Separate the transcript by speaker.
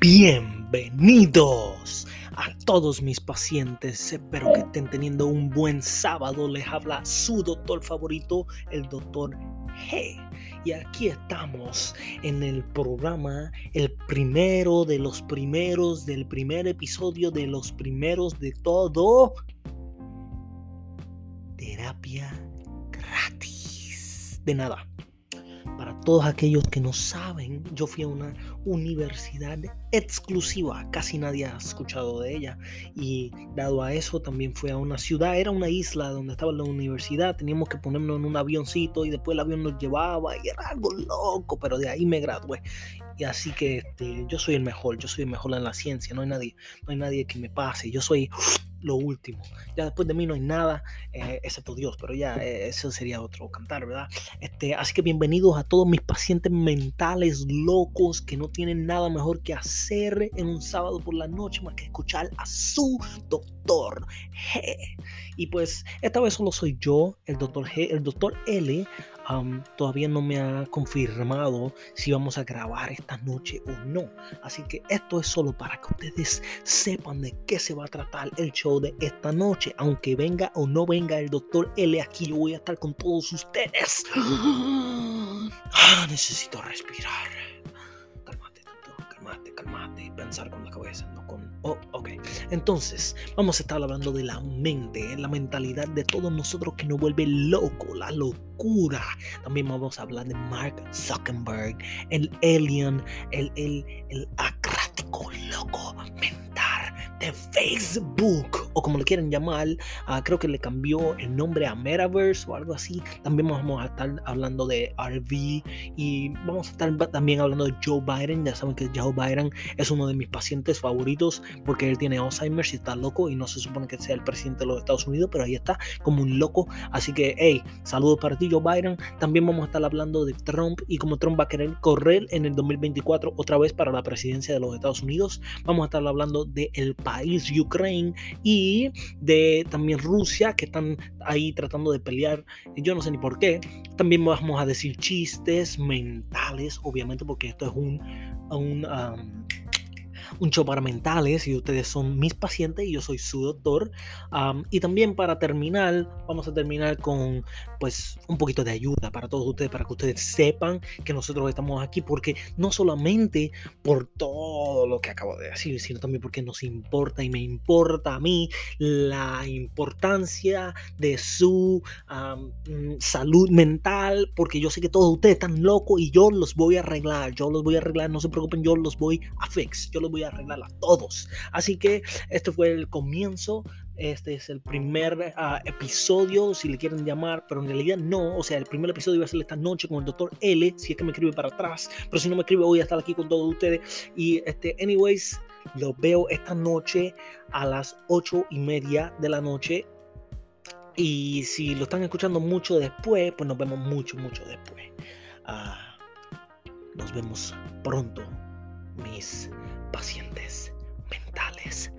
Speaker 1: Bienvenidos a todos mis pacientes. Espero que estén teniendo un buen sábado. Les habla su doctor favorito, el doctor G. Y aquí estamos en el programa, el primero de los primeros, del primer episodio de los primeros de todo. Terapia gratis. De nada todos aquellos que no saben, yo fui a una universidad exclusiva, casi nadie ha escuchado de ella. Y dado a eso, también fui a una ciudad, era una isla donde estaba la universidad, teníamos que ponernos en un avioncito y después el avión nos llevaba y era algo loco, pero de ahí me gradué. Y así que este, yo soy el mejor, yo soy el mejor en la ciencia, no hay nadie, no hay nadie que me pase, yo soy lo último. Ya después de mí no hay nada, eh, excepto Dios, pero ya eh, eso sería otro cantar, ¿verdad? Este, así que bienvenidos a todos mis pacientes mentales locos que no tienen nada mejor que hacer en un sábado por la noche más que escuchar a su doctor G. Y pues esta vez solo soy yo, el doctor G, el doctor L todavía no me ha confirmado si vamos a grabar esta noche o no. Así que esto es solo para que ustedes sepan de qué se va a tratar el show de esta noche. Aunque venga o no venga el doctor L, aquí yo voy a estar con todos ustedes. Ah, necesito respirar. Cálmate, doctor, cálmate, cálmate. Pensar con la cabeza, no ok. Entonces, vamos a estar hablando de la mente, la mentalidad de todos nosotros que nos vuelve loco, la locura. También vamos a hablar de Mark Zuckerberg, el alien, el, el, el acrático loco de Facebook, o como le quieren llamar, ah, creo que le cambió el nombre a Metaverse o algo así. También vamos a estar hablando de RV y vamos a estar también hablando de Joe Biden. Ya saben que Joe Biden es uno de mis pacientes favoritos porque él tiene Alzheimer y está loco y no se supone que sea el presidente de los Estados Unidos, pero ahí está como un loco. Así que, hey, saludos para ti, Joe Biden. También vamos a estar hablando de Trump y cómo Trump va a querer correr en el 2024 otra vez para la presidencia de los Estados Unidos. Vamos a estar hablando de país Ucrania y de también Rusia que están ahí tratando de pelear. Yo no sé ni por qué. También vamos a decir chistes mentales, obviamente, porque esto es un, un show para mentales y ustedes son mis pacientes y yo soy su doctor. y también para terminar, vamos a terminar con pues un poquito de ayuda para todos ustedes, para que ustedes sepan que nosotros estamos aquí, porque no solamente por todo lo que acabo de decir, sino también porque nos importa y me importa a mí la importancia de su mm, salud mental, porque yo sé que todos ustedes están locos y yo los voy a arreglar, yo los voy a arreglar, no se preocupen, yo los voy a fix, yo los voy a arreglar a todos. Así que este fue el comienzo. Este es el primer ah, episodio, si le quieren llamar, pero en realidad no. O sea, el primer episodio iba a ser esta noche con el doctor L, si es que me escribe para atrás. Pero si no me escribe, voy a estar aquí con todos ustedes. Y este, anyways, lo veo esta noche a las ocho y media de la noche. Y si lo están escuchando mucho después, pues nos vemos mucho, mucho después. Ah, nos vemos pronto, mis pacientes mentales.